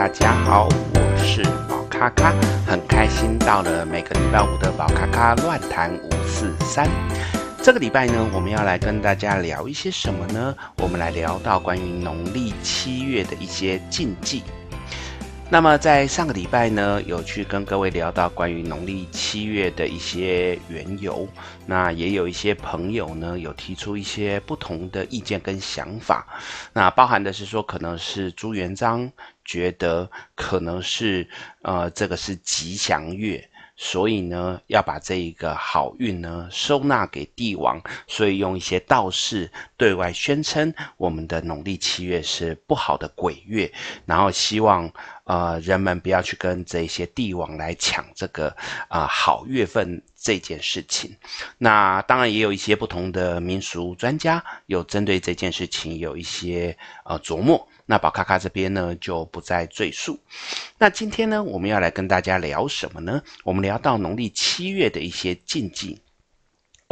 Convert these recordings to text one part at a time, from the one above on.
大家好，我是宝咔咔，很开心到了每个礼拜五的宝咔咔乱谈五四三。这个礼拜呢，我们要来跟大家聊一些什么呢？我们来聊到关于农历七月的一些禁忌。那么在上个礼拜呢，有去跟各位聊到关于农历七月的一些缘由，那也有一些朋友呢有提出一些不同的意见跟想法，那包含的是说可能是朱元璋觉得可能是呃这个是吉祥月。所以呢，要把这一个好运呢收纳给帝王，所以用一些道士对外宣称我们的农历七月是不好的鬼月，然后希望呃人们不要去跟这些帝王来抢这个啊、好月份这件事情。那当然也有一些不同的民俗专家有针对这件事情有一些呃琢磨。那宝咖咖这边呢，就不再赘述。那今天呢，我们要来跟大家聊什么呢？我们聊到农历七月的一些禁忌。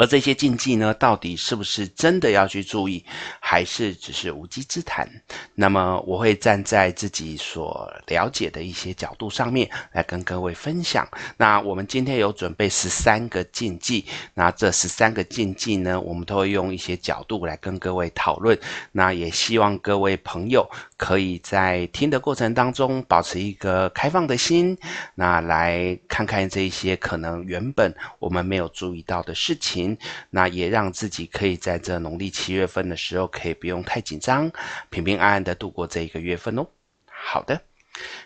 而这些禁忌呢，到底是不是真的要去注意，还是只是无稽之谈？那么我会站在自己所了解的一些角度上面来跟各位分享。那我们今天有准备十三个禁忌，那这十三个禁忌呢，我们都会用一些角度来跟各位讨论。那也希望各位朋友可以在听的过程当中保持一个开放的心，那来看看这一些可能原本我们没有注意到的事情。那也让自己可以在这农历七月份的时候，可以不用太紧张，平平安安的度过这一个月份哦。好的，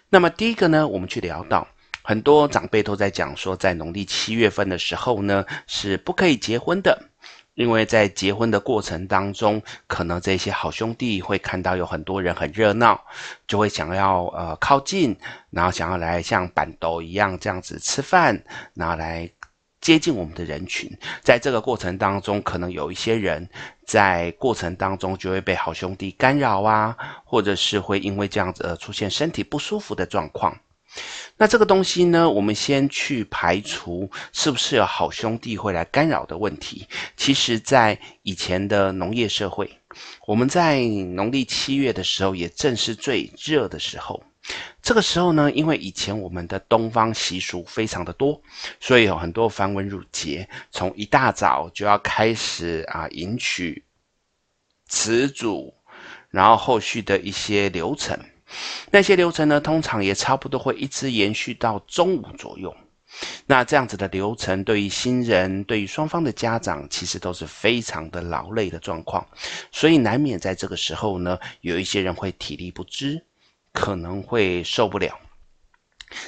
那么第一个呢，我们去聊到很多长辈都在讲说，在农历七月份的时候呢，是不可以结婚的，因为在结婚的过程当中，可能这些好兄弟会看到有很多人很热闹，就会想要呃靠近，然后想要来像办桌一样这样子吃饭，然后来。接近我们的人群，在这个过程当中，可能有一些人在过程当中就会被好兄弟干扰啊，或者是会因为这样子而出现身体不舒服的状况。那这个东西呢，我们先去排除是不是有好兄弟会来干扰的问题。其实，在以前的农业社会，我们在农历七月的时候，也正是最热的时候。这个时候呢，因为以前我们的东方习俗非常的多，所以有很多繁文缛节，从一大早就要开始啊迎娶、辞祖，然后后续的一些流程，那些流程呢，通常也差不多会一直延续到中午左右。那这样子的流程，对于新人，对于双方的家长，其实都是非常的劳累的状况，所以难免在这个时候呢，有一些人会体力不支。可能会受不了。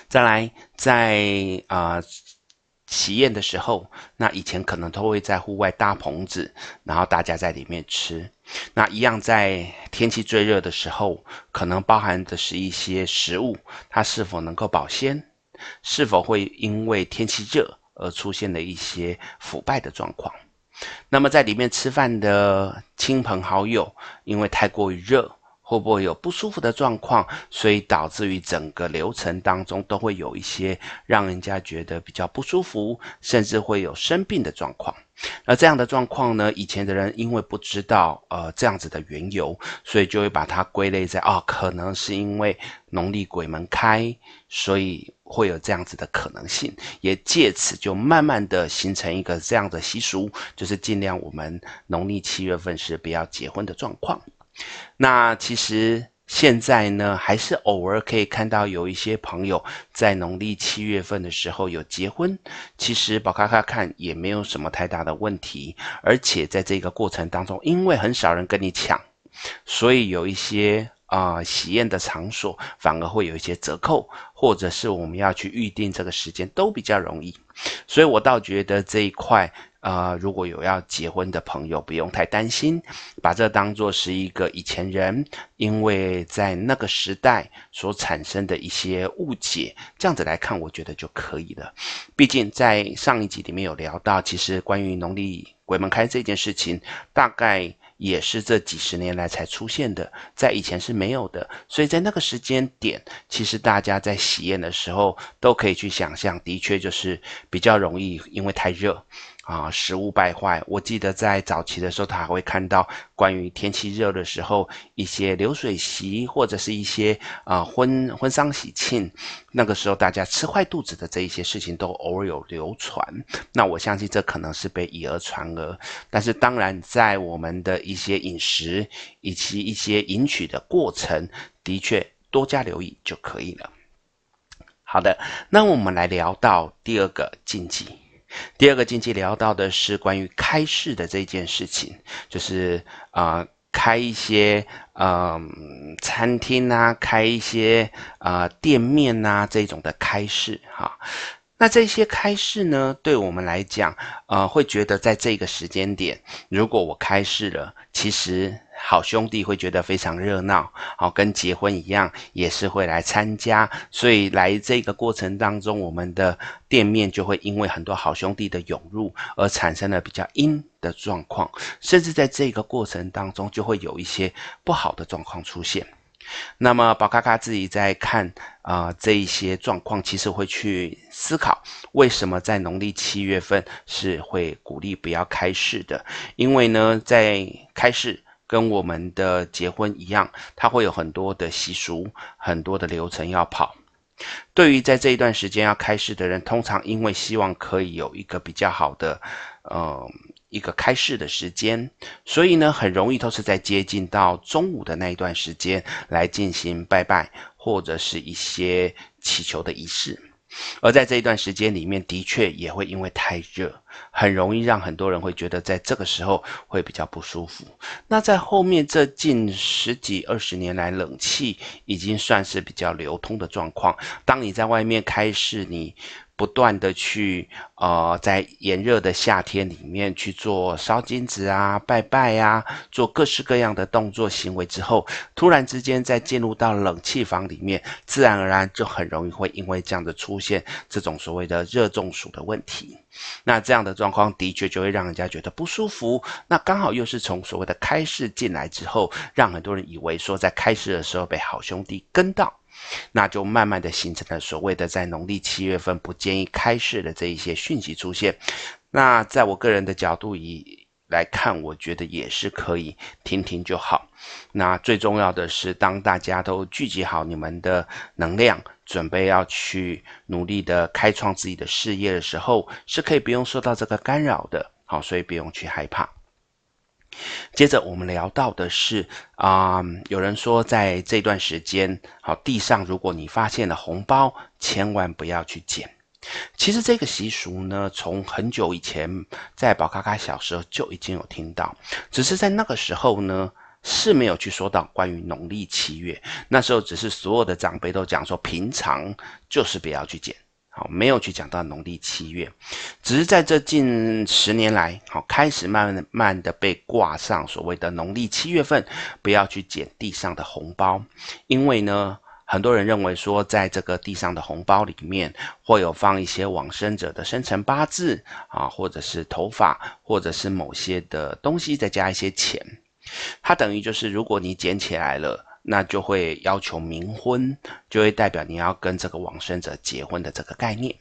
再来，在啊、喜宴的时候，那以前可能都会在户外搭棚子，然后大家在里面吃。那一样在天气最热的时候，可能包含的是一些食物，它是否能够保鲜，是否会因为天气热而出现了一些腐败的状况。那么在里面吃饭的亲朋好友，因为太过于热。会不会有不舒服的状况，所以导致于整个流程当中都会有一些让人家觉得比较不舒服，甚至会有生病的状况。而这样的状况呢，以前的人因为不知道呃这样子的缘由，所以就会把它归类在哦，可能是因为农历鬼门开，所以会有这样子的可能性，也借此就慢慢的形成一个这样的习俗，就是尽量我们农历七月份是不要结婚的状况。那其实现在呢，还是偶尔可以看到有一些朋友在农历七月份的时候有结婚。其实宝咖咖看也没有什么太大的问题，而且在这个过程当中，因为很少人跟你抢，所以有一些啊、喜宴的场所反而会有一些折扣，或者是我们要去预定这个时间都比较容易。所以我倒觉得这一块。呃，如果有要结婚的朋友，不用太担心，把这当作是一个以前人因为在那个时代所产生的一些误解，这样子来看，我觉得就可以了。毕竟在上一集里面有聊到，其实关于农历鬼门开这件事情，大概也是这几十年来才出现的，在以前是没有的。所以在那个时间点，其实大家在喜宴的时候都可以去想象，的确就是比较容易，因为太热。啊，食物败坏。我记得在早期的时候，他还会看到关于天气热的时候，一些流水席或者是一些啊婚婚丧喜庆，那个时候大家吃坏肚子的这一些事情都偶尔有流传。那我相信这可能是被以讹传讹，但是当然在我们的一些饮食以及一些饮取的过程，的确多加留意就可以了。好的，那我们来聊到第二个禁忌。第二个禁忌聊到的是关于开市的这件事情，就是啊、开一些嗯、呃、餐厅啊，开一些啊、店面啊这种的开市哈。那这些开市呢，对我们来讲，呃，会觉得在这个时间点，如果我开市了，其实。好兄弟会觉得非常热闹，好，跟结婚一样，也是会来参加，所以来这个过程当中，我们的店面就会因为很多好兄弟的涌入而产生了比较阴的状况，甚至在这个过程当中就会有一些不好的状况出现。那么宝咖咖自己在看啊、呃、这一些状况，其实会去思考，为什么在农历七月份是会鼓励不要开市的？因为呢，在开市。跟我们的结婚一样，它会有很多的习俗，很多的流程要跑。对于在这一段时间要开市的人，通常因为希望可以有一个比较好的，呃，一个开市的时间，所以呢，很容易都是在接近到中午的那一段时间来进行拜拜，或者是一些祈求的仪式。而在这一段时间里面，的确也会因为太热，很容易让很多人会觉得在这个时候会比较不舒服。那在后面这近十几二十年来，冷气已经算是比较流通的状况。当你在外面开市，你不断的去，呃，在炎热的夏天里面去做烧金纸啊、拜拜啊，做各式各样的动作行为之后，突然之间再进入到冷气房里面，自然而然就很容易会因为这样的出现这种所谓的热中暑的问题。那这样的状况的确就会让人家觉得不舒服。那刚好又是从所谓的开市进来之后，让很多人以为说在开市的时候被好兄弟跟到。那就慢慢的形成了所谓的在农历七月份不建议开市的这一些讯息出现。那在我个人的角度以来看，我觉得也是可以听听就好。那最重要的是，当大家都聚集好你们的能量，准备要去努力的开创自己的事业的时候，是可以不用受到这个干扰的。好，所以不用去害怕。接着我们聊到的是啊、有人说在这段时间，好，地上如果你发现了红包，千万不要去捡。其实这个习俗呢，从很久以前，在宝咖咖小时候就已经有听到，只是在那个时候呢，是没有去说到关于农历七月，那时候只是所有的长辈都讲说，平常就是不要去捡。好，没有去讲到农历七月，只是在这近十年来，好，开始慢慢慢的被挂上所谓的农历七月份，不要去捡地上的红包，因为呢，很多人认为说，在这个地上的红包里面，会有放一些往生者的生辰八字啊，或者是头发，或者是某些的东西，再加一些钱，它等于就是，如果你捡起来了。那就会要求冥婚，就会代表你要跟这个往生者结婚的这个概念。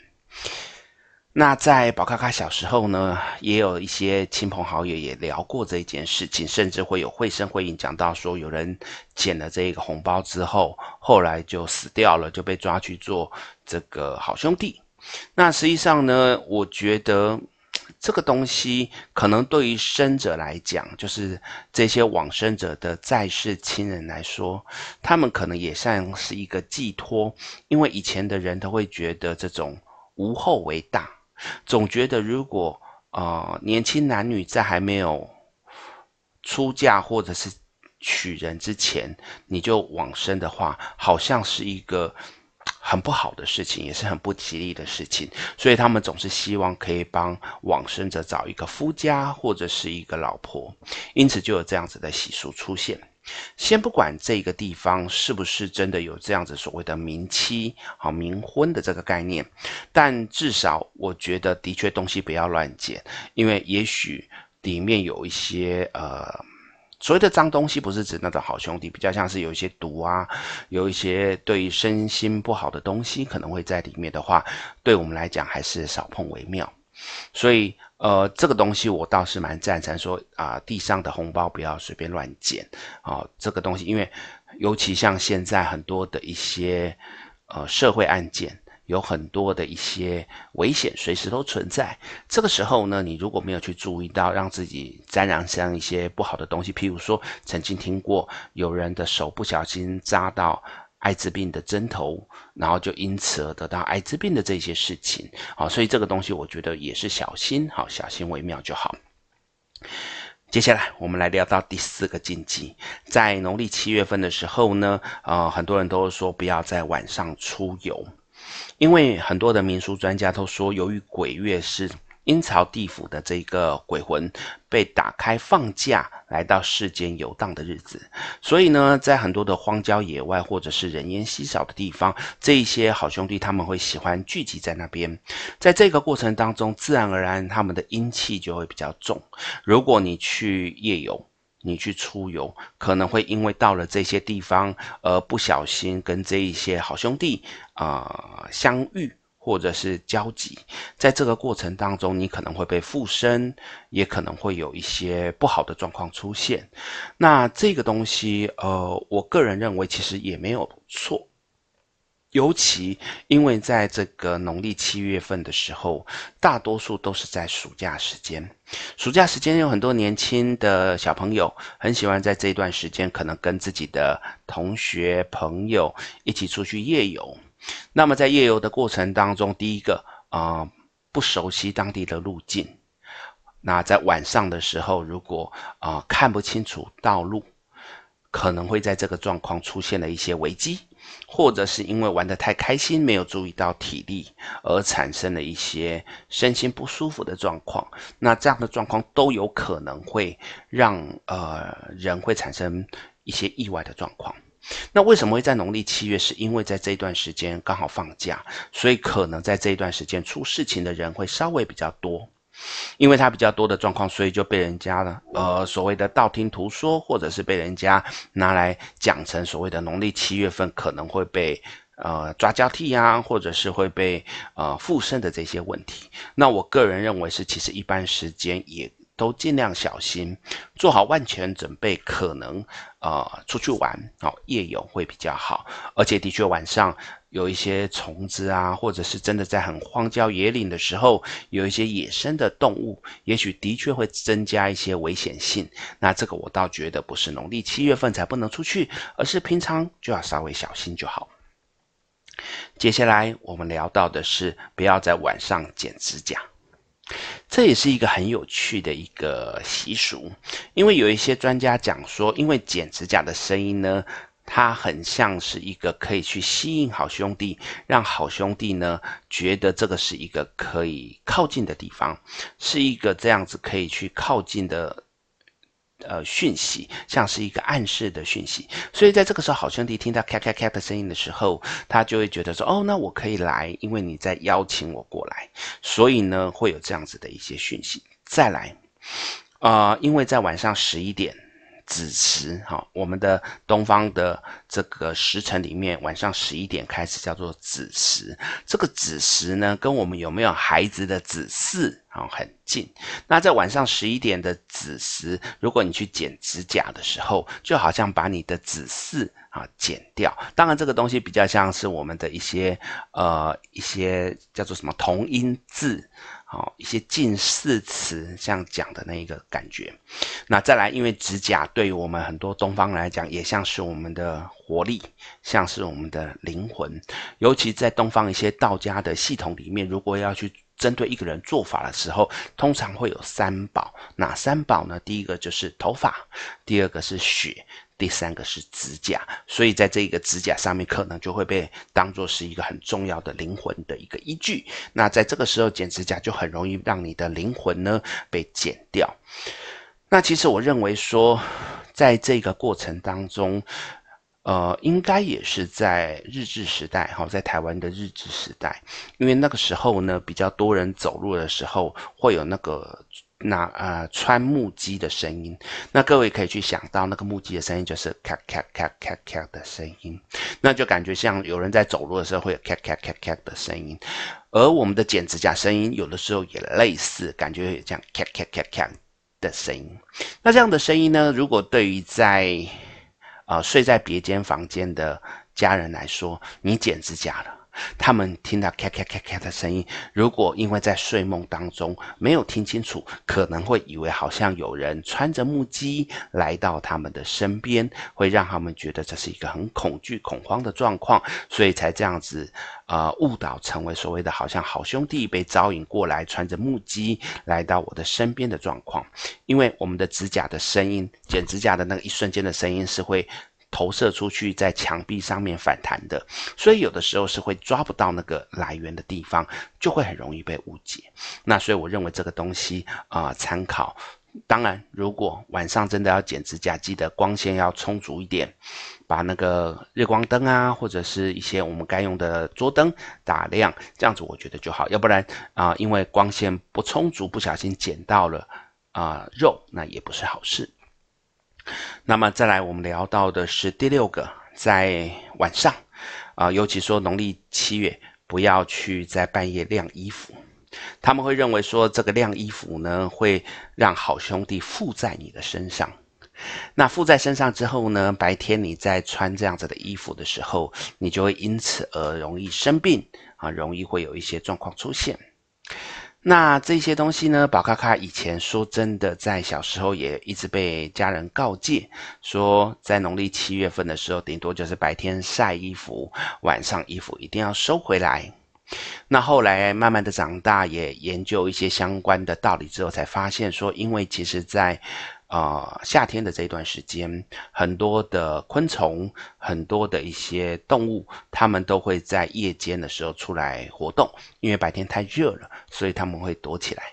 那在宝卡卡小时候呢，也有一些亲朋好友也聊过这一件事情，甚至会有绘声绘影讲到说，有人捡了这个红包之后，后来就死掉了，就被抓去做这个好兄弟。那实际上呢，我觉得。这个东西可能对于生者来讲，就是这些往生者的在世亲人来说，他们可能也像是一个寄托，因为以前的人都会觉得这种无后为大，总觉得如果呃年轻男女在还没有出嫁或者是娶人之前，你就往生的话，好像是一个。很不好的事情，也是很不吉利的事情，所以他们总是希望可以帮往生者找一个夫家或者是一个老婆，因此就有这样子的习俗出现。先不管这个地方是不是真的有这样子所谓的冥妻好冥婚的这个概念，但至少我觉得的确东西不要乱捡，因为也许里面有一些呃。所谓的脏东西不是指那种好兄弟，比较像是有一些毒啊，有一些对身心不好的东西可能会在里面的话，对我们来讲还是少碰为妙。所以，呃，这个东西我倒是蛮赞成说啊、地上的红包不要随便乱捡啊、这个东西，因为尤其像现在很多的一些呃社会案件。有很多的一些危险，随时都存在。这个时候呢，你如果没有去注意到，让自己沾染上一些不好的东西，譬如说，曾经听过有人的手不小心扎到艾滋病的针头，然后就因此而得到艾滋病的这些事情，好，所以这个东西我觉得也是小心，好，小心为妙就好。接下来我们来聊到第四个禁忌，在农历七月份的时候呢，呃，很多人都说不要在晚上出游。因为很多的民俗专家都说，由于鬼月是阴曹地府的这个鬼魂被打开放假来到世间游荡的日子，所以呢，在很多的荒郊野外或者是人烟稀少的地方，这一些好兄弟他们会喜欢聚集在那边，在这个过程当中，自然而然他们的阴气就会比较重。如果你去夜游，你去出游，可能会因为到了这些地方，而不小心跟这一些好兄弟啊、相遇，或者是交集，在这个过程当中，你可能会被附身，也可能会有一些不好的状况出现。那这个东西，呃，我个人认为其实也没有错。尤其因为在这个农历七月份的时候，大多数都是在暑假时间。暑假时间有很多年轻的小朋友很喜欢在这一段时间，可能跟自己的同学朋友一起出去夜游。那么在夜游的过程当中，第一个啊、不熟悉当地的路径。那在晚上的时候，如果啊、看不清楚道路，可能会在这个状况出现了一些危机。或者是因为玩得太开心，没有注意到体力，而产生了一些身心不舒服的状况。那这样的状况都有可能会让呃人会产生一些意外的状况。那为什么会在农历七月？是因为在这段时间刚好放假，所以可能在这一段时间出事情的人会稍微比较多。因为它比较多的状况，所以就被人家呢，呃，所谓的道听途说，或者是被人家拿来讲成所谓的农历七月份可能会被呃抓交替啊，或者是会被呃附身的这些问题。那我个人认为是，其实一般时间也都尽量小心，做好万全准备，可能呃出去玩哦，夜游会比较好，而且的确晚上。有一些虫子啊，或者是真的在很荒郊野岭的时候，有一些野生的动物，也许的确会增加一些危险性。那这个我倒觉得不是农历七月份才不能出去，而是平常就要稍微小心就好。接下来我们聊到的是不要在晚上剪指甲，这也是一个很有趣的一个习俗，因为有一些专家讲说，因为剪指甲的声音呢。它很像是一个可以去吸引好兄弟，让好兄弟呢觉得这个是一个可以靠近的地方，是一个这样子可以去靠近的呃讯息，像是一个暗示的讯息。所以在这个时候，好兄弟听到咔咔咔的声音的时候，他就会觉得说：“哦，那我可以来，因为你在邀请我过来。”所以呢，会有这样子的一些讯息。再来，啊、因为在晚上十一点。子时，哈，我们的东方的这个时辰里面，晚上十一点开始叫做子时。这个子时呢，跟我们有没有孩子的子嗣啊很近。那在晚上十一点的子时，如果你去剪指甲的时候，就好像把你的子嗣啊剪掉。当然，这个东西比较像是我们的一些呃一些叫做什么同音字。哦，一些近似词像讲的那一个感觉，那再来，因为指甲对于我们很多东方人来讲，也像是我们的活力，像是我们的灵魂。尤其在东方一些道家的系统里面，如果要去针对一个人做法的时候，通常会有三宝。哪三宝呢？第一个就是头发，第二个是血。第三个是指甲，所以在这个指甲上面，可能就会被当作是一个很重要的灵魂的一个依据。那在这个时候剪指甲，就很容易让你的灵魂呢被剪掉。那其实我认为说，在这个过程当中，呃，应该也是在日治时代，哈，在台湾的日治时代，因为那个时候呢，比较多人走路的时候会有那个。那呃穿木屐的声音。那各位可以去想到那个木屐的声音，就是咔咔咔咔咔的声音，那就感觉像有人在走路的时候会有咔咔咔咔的声音。而我们的剪指甲声音有的时候也类似，感觉有这样咔咔咔咔的声音。那这样的声音呢，如果对于在啊、呃、睡在别间房间的家人来说，你剪指甲了。他们听到咔咔咔咔的声音，如果因为在睡梦当中没有听清楚，可能会以为好像有人穿着木屐来到他们的身边，会让他们觉得这是一个很恐惧、恐慌的状况，所以才这样子呃误导成为所谓的好像好兄弟被招引过来，穿着木屐来到我的身边的状况。因为我们的指甲的声音，剪指甲的那个一瞬间的声音是会。投射出去，在墙壁上面反弹的，所以有的时候是会抓不到那个来源的地方，就会很容易被误解。那所以我认为这个东西啊，参考。当然，如果晚上真的要剪指甲，记得光线要充足一点，把那个日光灯啊，或者是一些我们该用的桌灯打亮，这样子我觉得就好。要不然啊，因为光线不充足，不小心剪到了啊，肉，那也不是好事。那么再来，我们聊到的是第六个，在晚上，啊、尤其说农历七月，不要去在半夜晾衣服。他们会认为说，这个晾衣服呢，会让好兄弟附在你的身上。那附在身上之后呢，白天你在穿这样子的衣服的时候，你就会因此而容易生病啊，容易会有一些状况出现。那这些东西呢，宝咖咖以前说真的，在小时候也一直被家人告诫，说在农历七月份的时候，顶多就是白天晒衣服，晚上衣服一定要收回来。那后来慢慢的长大，也研究一些相关的道理之后，才发现说，因为其实在呃，夏天的这段时间，很多的昆虫，很多的一些动物，它们都会在夜间的时候出来活动。因为白天太热了，所以他们会躲起来。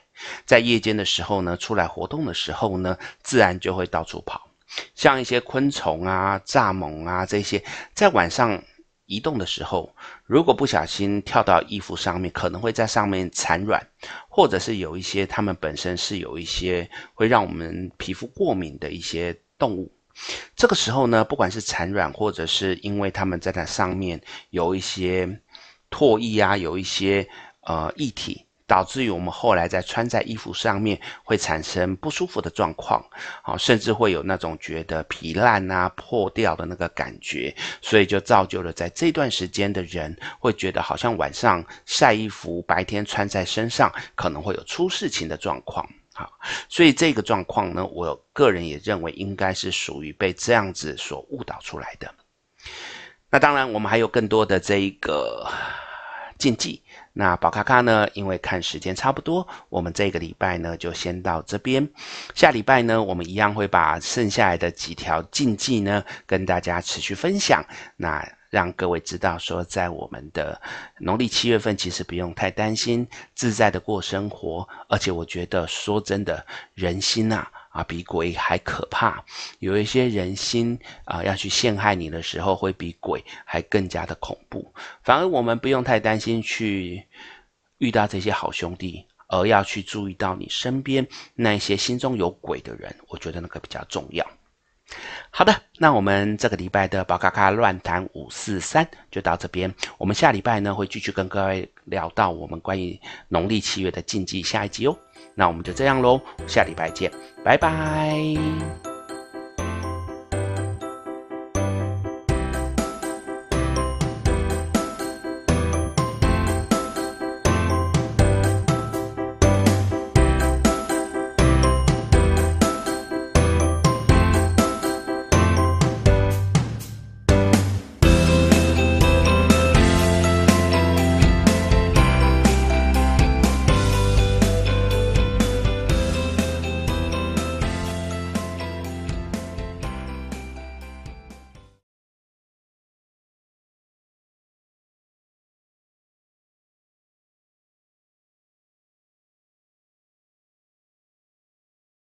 在夜间的时候呢，出来活动的时候呢，自然就会到处跑。像一些昆虫啊、蚱蜢啊这些，在晚上。移动的时候，如果不小心跳到衣服上面，可能会在上面产卵，或者是有一些它们本身是有一些会让我们皮肤过敏的一些动物。这个时候呢，不管是产卵，或者是因为它们在那上面有一些唾液啊，有一些呃液体。导致于我们后来在穿在衣服上面会产生不舒服的状况，好，甚至会有那种觉得皮烂啊、破掉的那个感觉，所以就造就了在这段时间的人会觉得好像晚上晒衣服，白天穿在身上可能会有出事情的状况，好，所以这个状况呢，我个人也认为应该是属于被这样子所误导出来的。那当然，我们还有更多的这一个禁忌。那宝咖咖呢，因为看时间差不多，我们这个礼拜呢就先到这边。下礼拜呢，我们一样会把剩下来的几条禁忌呢跟大家持续分享。那让各位知道说，在我们的农历七月份，其实不用太担心，自在的过生活。而且我觉得说真的，人心、啊。啊，比鬼还可怕。有一些人心啊，要去陷害你的时候，会比鬼还更加的恐怖。反而我们不用太担心去遇到这些好兄弟，而要去注意到你身边那些心中有鬼的人。我觉得那个比较重要。好的，那我们这个礼拜的宝咖咖乱谈五四三就到这边。我们下礼拜呢，会继续跟各位聊到我们关于农历七月的禁忌下一集哦。那我们就这样喽，下礼拜见，拜拜。